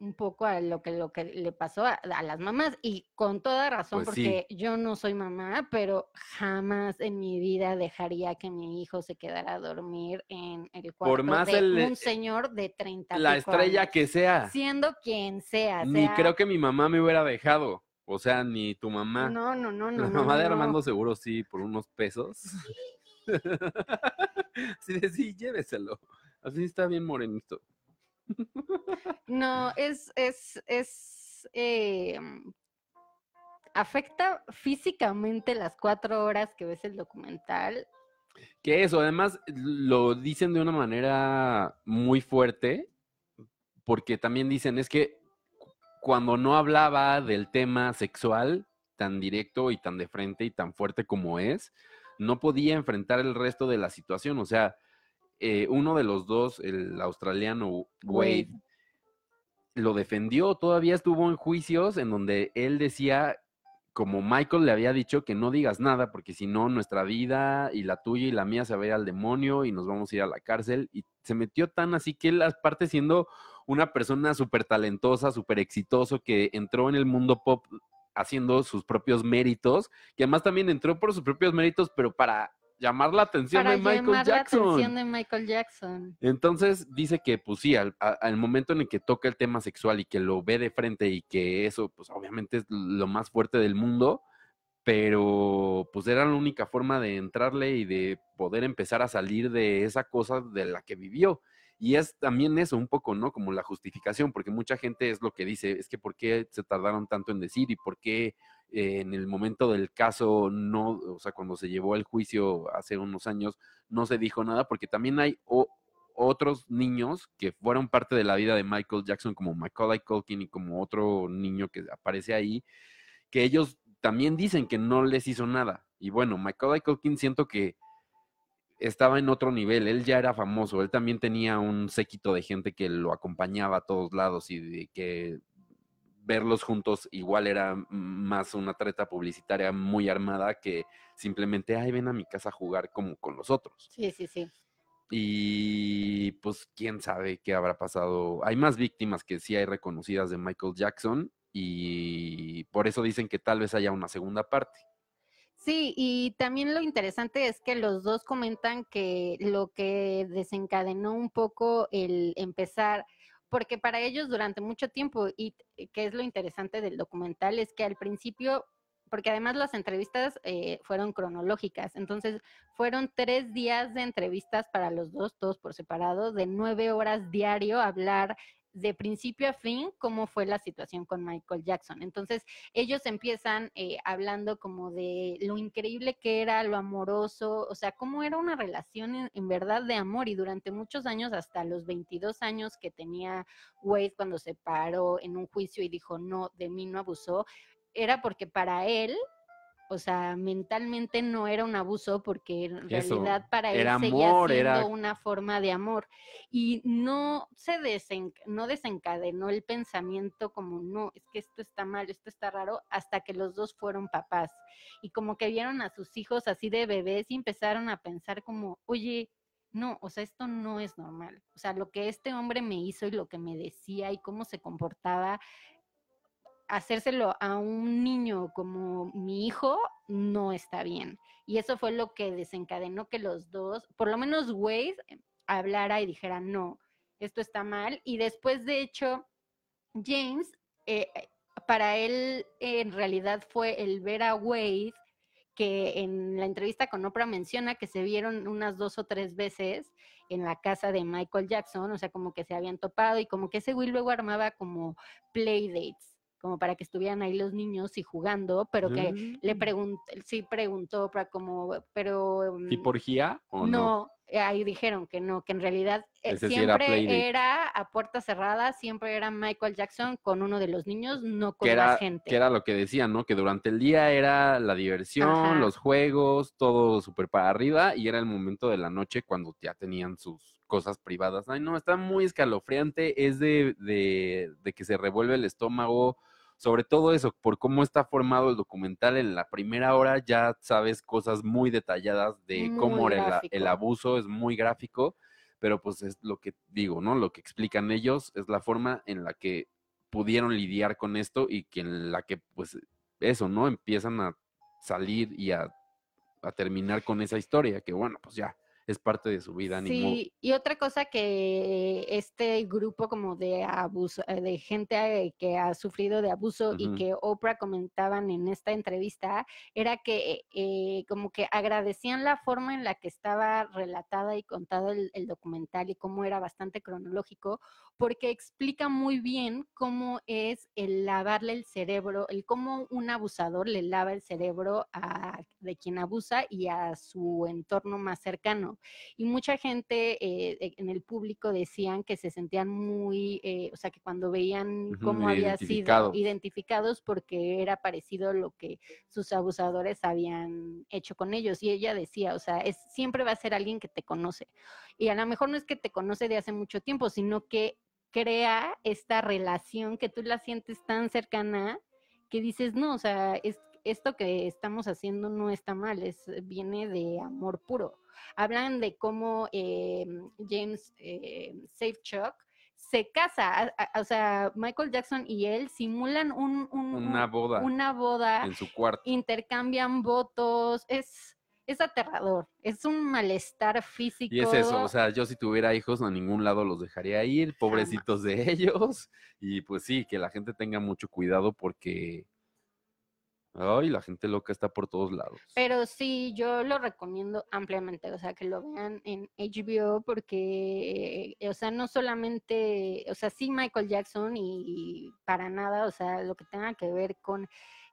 un poco a lo que, lo que le pasó a, a las mamás y con toda razón Pues sí. porque yo no soy mamá, pero jamás en mi vida dejaría que mi hijo se quedara a dormir en el cuarto más de el- un señor de 30 La estrella años, que sea. siendo quien sea, Ni creo que mi mamá me hubiera dejado. O sea, ni tu mamá. no, no, no, no, La no, mamá de no. Armando seguro sí, por unos pesos. sí, <laughs> de sí, lléveselo. Así está bien morenito. No, es, es, es, eh, mm, afecta físicamente las cuatro horas que ves el documental. Que eso, además, lo dicen de una manera muy fuerte, porque también dicen, es que cu- cuando no hablaba del tema sexual tan directo y tan de frente y tan fuerte como es, no podía enfrentar el resto de la situación. O sea, eh, uno de los dos, el australiano Wade, Wade. lo defendió, todavía estuvo en juicios en donde él decía, como Michael le había dicho, que no digas nada, porque si no, nuestra vida y la tuya y la mía se va a ir al demonio y nos vamos a ir a la cárcel. Y se metió tan así que él, aparte siendo una persona súper talentosa, súper exitoso, que entró en el mundo pop haciendo sus propios méritos, que además también entró por sus propios méritos, pero para llamar la atención Para de Michael llamar la Jackson. atención de Michael Jackson. Entonces dice que, pues sí, al, a- al momento en el que toca el tema sexual y que lo ve de frente y que eso, pues obviamente es lo más fuerte del mundo, pero pues era la única forma de entrarle y de poder empezar a salir de esa cosa de la que vivió. Y es también eso, un poco, ¿no? Como la justificación, porque mucha gente es lo que dice, es que por qué se tardaron tanto en decir y por qué en el momento del caso no, o sea, cuando se llevó el juicio hace unos años, no se dijo nada, porque también hay otros niños que fueron parte de la vida de Michael Jackson, como Macaulay Culkin y como otro niño que aparece ahí, que ellos también dicen que no les hizo nada. Y bueno, Macaulay Culkin siento que estaba en otro nivel, él ya era famoso, él también tenía un séquito de gente que lo acompañaba a todos lados y de que verlos juntos igual era más una treta publicitaria muy armada que simplemente, ay, ven a mi casa a jugar como con los otros. Sí, sí, sí. Y pues quién sabe qué habrá pasado. Hay más víctimas que sí hay reconocidas de Michael Jackson y por eso dicen que tal vez haya una segunda parte. Sí, y también lo interesante es que los dos comentan que lo que desencadenó un poco el empezar, porque para ellos durante mucho tiempo, y que es lo interesante del documental, es que al principio, porque además las entrevistas eh, fueron cronológicas, entonces fueron tres días de entrevistas para los dos, todos por separado, de nueve horas diario, hablar de principio a fin cómo fue la situación con Michael Jackson. Entonces, ellos empiezan eh, hablando como de lo increíble que era, lo amoroso, o sea, cómo era una relación en, verdad de amor y durante muchos años, hasta los 22 años que tenía Wade cuando se paró en un juicio y dijo, no, de mí no abusó, era porque para él o sea, mentalmente no era un abuso porque en realidad para él seguía siendo una forma de amor y no se no desencadenó el pensamiento como no, es que esto está mal, esto está raro hasta que los dos fueron papás y como que vieron a sus hijos así de bebés y empezaron a pensar como, "Oye, no, o sea, esto no es normal. O sea, lo que este hombre me hizo y lo que me decía y cómo se comportaba hacérselo a un niño como mi hijo no está bien. Y eso fue lo que desencadenó que los dos, por lo menos Wade, hablara y dijera, no, esto está mal. Y después, de hecho, James, eh, para él en realidad fue el ver a Wade, que en la entrevista con Oprah menciona que se vieron unas dos o tres veces en la casa de Michael Jackson, o sea, como que se habían topado y como que ese Will luego armaba como playdates como para que estuvieran ahí los niños y jugando, pero que le mm. preguntó, sí preguntó para como, pero... ¿Tipo orgía o no? No, ahí dijeron que no, que en realidad eh, siempre era, a puerta cerrada, siempre era Michael Jackson con uno de los niños, no con la gente. Que era lo que decían, ¿no? Que durante el día era la diversión, los juegos, todo súper para arriba, y era el momento de la noche cuando ya tenían sus cosas privadas. Ay, no, está muy escalofriante, es de, de, de que se revuelve el estómago, sobre todo eso, por cómo está formado el documental en la primera hora, ya sabes cosas muy detalladas de cómo era el, abuso, es muy gráfico, pero pues es lo que digo, ¿no? Lo que explican ellos es la forma en la que pudieron lidiar con esto y que en la que, pues, eso, ¿no? Empiezan a salir y a, a terminar con esa historia, que bueno, pues ya, es parte de su vida. Sí, y otra cosa que este grupo como de abuso, eh, de gente que ha sufrido de abuso y que Oprah comentaban en esta entrevista, era que eh, como que agradecían la forma en la que estaba relatada y contado el, el documental y cómo era bastante cronológico, porque explica muy bien cómo es el lavarle el cerebro, el cómo un abusador le lava el cerebro a de quien abusa y a su entorno más cercano. Y mucha gente eh, en el público decían que se sentían muy, eh, o sea, que cuando veían cómo había sido identificados porque era parecido a lo que sus abusadores habían hecho con ellos. Y ella decía, o sea, es, siempre va a ser alguien que te conoce. Y a lo mejor no es que te conoce de hace mucho tiempo, sino que crea esta relación que tú la sientes tan cercana que dices, no, o sea, es, esto que estamos haciendo no está mal, es, viene de amor puro. Hablan de cómo eh, James eh, Safechuck se casa, o sea, Michael Jackson y él simulan un, una boda, una boda en su cuarto, intercambian votos, es es aterrador, es un malestar físico. Y es eso, o sea, yo si tuviera hijos a ningún lado los dejaría ir, pobrecitos de ellos, y pues sí, que la gente tenga mucho cuidado porque Ay, la gente loca está por todos lados. Pero sí, yo lo recomiendo ampliamente, o sea, que lo vean en HBO porque, eh, o sea, no solamente, o sea, sí Michael Jackson y para nada, o sea, lo que tenga que ver con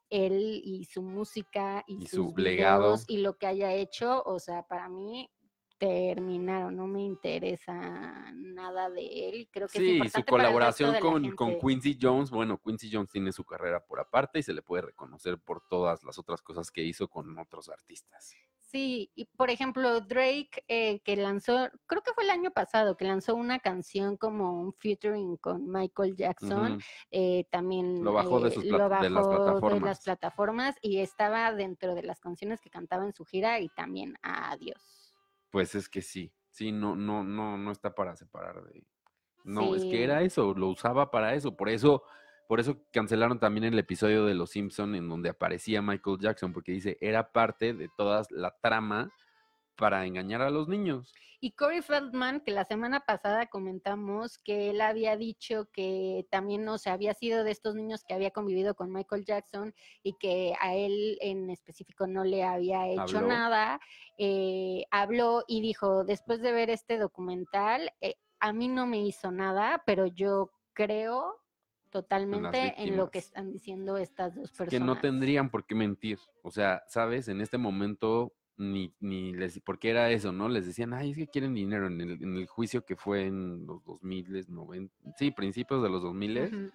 él y su música y, Y sus su legado. y lo que haya hecho, o sea, para mí terminaron, no me interesa nada de él. Creo que es Sí, su colaboración con, con. Quincy Jones, bueno, Quincy Jones tiene su carrera por aparte y se le puede reconocer por todas las otras cosas que hizo con otros artistas. Sí, y por ejemplo, Drake, eh, que lanzó, creo que fue el año pasado, que lanzó una canción como un featuring con Michael Jackson, eh, también Lo bajó de eh, sus lo plat- de las bajó de las plataformas. plataformas y estaba dentro de las canciones que cantaba en su gira y también Adiós. Pues es que sí, sí, no, no, no, no está para separar de. No, es que era eso, lo usaba para eso, por eso, por eso cancelaron también el episodio de Los Simpson en donde aparecía Michael Jackson, porque dice era parte de toda la trama para engañar a los niños. Y Corey Feldman, que la semana pasada comentamos que él había dicho que también no se había sido de estos niños que había convivido con Michael Jackson y que a él en específico no le había hecho Habló. nada, eh, habló y dijo, después de ver este documental, eh, a mí no me hizo nada, pero yo creo totalmente en lo que están diciendo estas dos personas. que no tendrían por qué mentir. O sea, ¿sabes? En este momento ni, ni les, porque era eso, ¿no? Les decían, ay, es que quieren dinero en el, en el juicio que fue en los 2000, 90, sí, principios de los 2000, Ujú.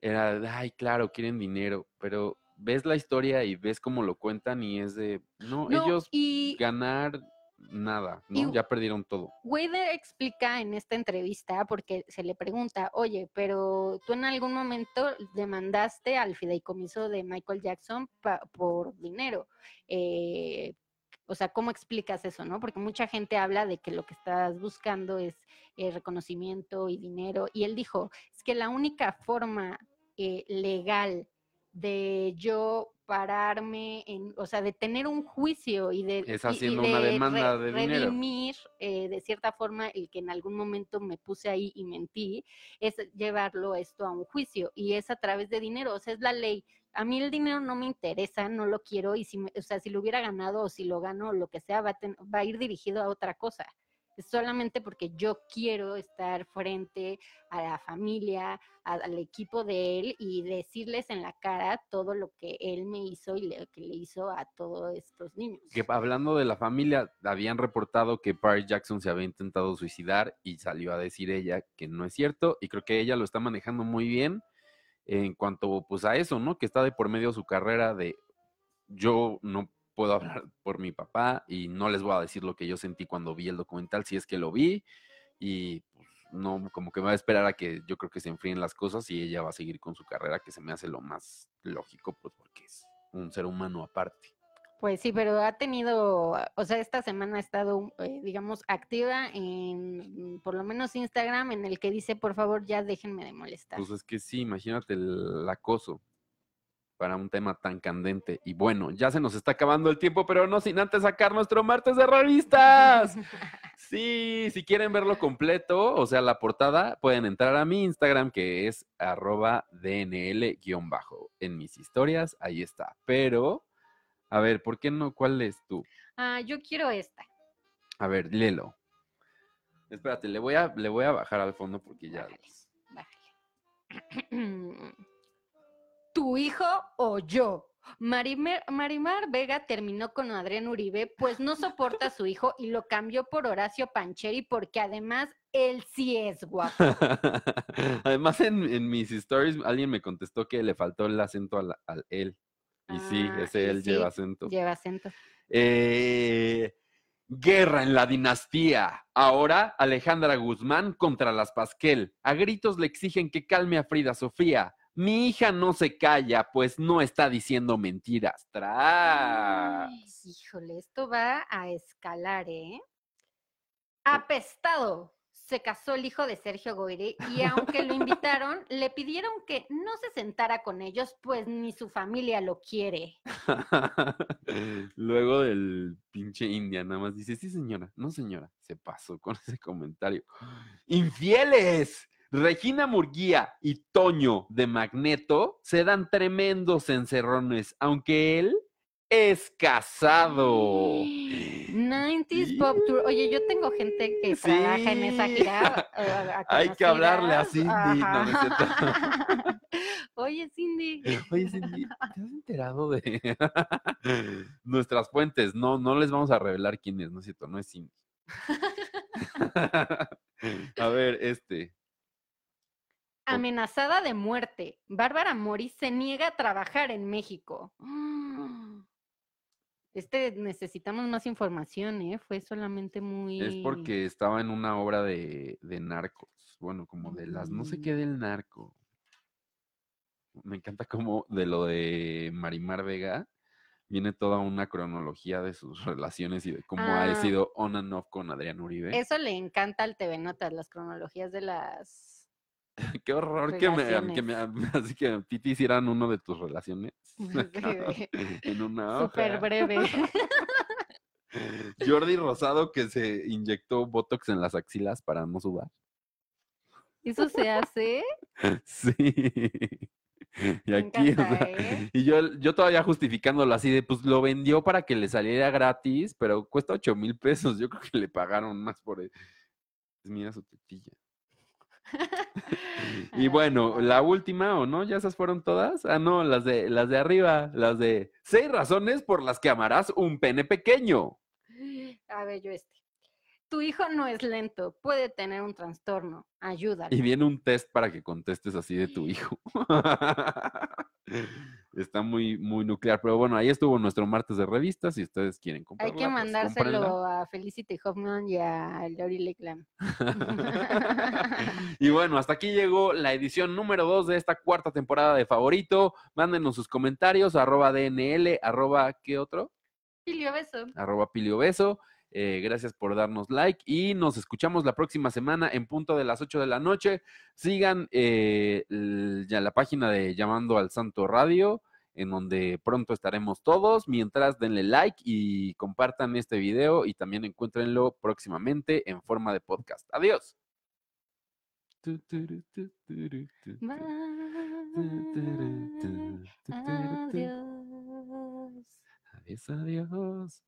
era, de, ay, claro, quieren dinero, pero ves la historia y ves cómo lo cuentan y es de, no, No, ellos y ganar nada, y- ¿no? Ya perdieron todo. Wade explica en esta entrevista, porque se le pregunta, oye, pero tú en algún momento demandaste al fideicomiso de Michael Jackson por dinero. Eh, o sea, ¿cómo explicas eso, no? Porque mucha gente habla de que lo que estás buscando es eh, reconocimiento y dinero. Y él dijo, es que la única forma eh, legal de yo pararme en, o sea, de tener un juicio y de, Es y- y haciendo una demanda de dinero. redimir eh, de cierta forma el que en algún momento me puse ahí y mentí, es llevarlo esto a un juicio y es a través de dinero, o sea, es la ley. A mí el dinero no me interesa, no lo quiero y si, me- o sea, si lo hubiera ganado o si lo gano o lo que sea, va a, ten- va a ir dirigido a otra cosa. Solamente porque yo quiero estar frente a la familia, al equipo de él y decirles en la cara todo lo que él me hizo y lo que le hizo a todos estos niños. Que hablando de la familia, habían reportado que Paris Jackson se había intentado suicidar y salió a decir ella que no es cierto y creo que ella lo está manejando muy bien en cuanto pues a eso, ¿no? Que está de por medio su carrera de yo no puedo hablar por mi papá y no les voy a decir lo que yo sentí cuando vi el documental, si es que lo vi y pues no, como que me va a esperar a que yo creo que se enfríen las cosas y ella va a seguir con su carrera, que se me hace lo más lógico, pues porque es un ser humano aparte. Pues sí, pero ha tenido, o sea, esta semana ha estado, eh, digamos, activa en por lo menos Instagram, en el que dice, por favor, ya déjenme de molestar. Pues es que sí, imagínate el acoso para un tema tan candente. Y bueno, ya se nos está acabando el tiempo, pero no sin antes sacar nuestro martes de revistas. <laughs> Sí, si quieren verlo completo, o sea, la portada, pueden entrar a mi Instagram que es arroba DNL-bajo. En mis historias, ahí está. Pero, a ver, ¿por qué no? ¿Cuál es tú? ah, yo quiero esta. A ver, léelo. Espérate, le voy a, le voy a bajar al fondo porque ya... Bájale, bájale. <clears throat> ¿Tu hijo o yo? Marimar, Marimar Vega terminó con Adrián Uribe, pues no soporta a su hijo y lo cambió por Horacio Pancheri porque además él sí es guapo. <laughs> Además, en, en mis stories alguien me contestó que le faltó el acento al, al él. Y sí, Ah, ese él sí, lleva acento. Lleva acento. Eh, guerra en la dinastía. Ahora Alejandra Guzmán contra las Pasquel. A gritos le exigen que calme a Frida Sofía. Mi hija no se calla, pues no está diciendo mentiras. Tras. Ay, híjole, esto va a escalar, ¿eh? Apestado. Se casó el hijo de Sergio Goyri y aunque lo invitaron, le pidieron que no se sentara con ellos, pues ni su familia lo quiere. <laughs> Luego del pinche India, nada más dice, sí señora, no señora, se pasó con ese comentario. ¡Infieles! Regina Murguía y Toño de Magneto se dan tremendos encerrones, aunque él es casado. <gasps> 90s Pop Tour. Oye, yo tengo gente que trabaja en esa gira. <laughs> eh, Hay que hablarle a. Cindy. No, no. <laughs> Oye, Cindy. <laughs> Oye, Cindy, ¿te has enterado de nuestras fuentes? No, no les vamos a revelar quién es, ¿no es cierto? No es Cindy. a ver, este. Amenazada de muerte. Bárbara Mori se niega a trabajar en México. Este necesitamos más información, ¿eh? Fue solamente muy. Es porque estaba en una obra de, de narcos. Bueno, como de las, no sé qué Mm. del narco. Me encanta como de lo de Marimar Vega viene toda una cronología de sus <laughs> relaciones y de cómo ha Ah. sido on and off con Adrián Uribe. Eso le encanta al TV Notas, las cronologías de las. <laughs> Qué horror que me, que me, <laughs> así que a ti te hicieran uno de tus relaciones. <laughs> En una Súper hoja. breve. Jordi Rosado que se inyectó Botox en las axilas para no sudar. ¿Eso se hace? Sí. Y aquí, o sea, ¿eh? y yo, yo todavía justificándolo así de, pues lo vendió para que le saliera gratis, pero cuesta ocho mil pesos. Yo creo que le pagaron más por él. Mira su tetilla. <laughs> Y Ay, bueno, no. la última, ¿o no? ¿Ya esas fueron todas? Ah, no, las de, las de arriba, las de seis razones por las que amarás un pene pequeño. <gasps> A ver, yo este. Tu hijo no es lento, puede tener un trastorno. Ayúdalo. Y viene un test para que contestes así de tu hijo. <laughs> <laughs> Está muy, muy nuclear. Pero bueno, ahí estuvo nuestro martes de revistas. Si ustedes quieren Hay que pues, mandárselo a Felicity Hoffman y a Lori Lakeland. <laughs> y bueno, hasta aquí llegó la edición número 2 de esta cuarta temporada de Favorito. Mándenos sus comentarios, arroba DNL, arroba, ¿qué otro? Silvio, beso. arroba Pilio Beso. Eh, gracias por darnos like y nos escuchamos la próxima semana en punto de las 8 de la noche. Sigan eh, ya la página de Llamando al Santo Radio, en donde pronto estaremos todos. Mientras denle like y compartan este video y también encuéntrenlo próximamente en forma de podcast. Bye. Adiós. Adiós, adiós.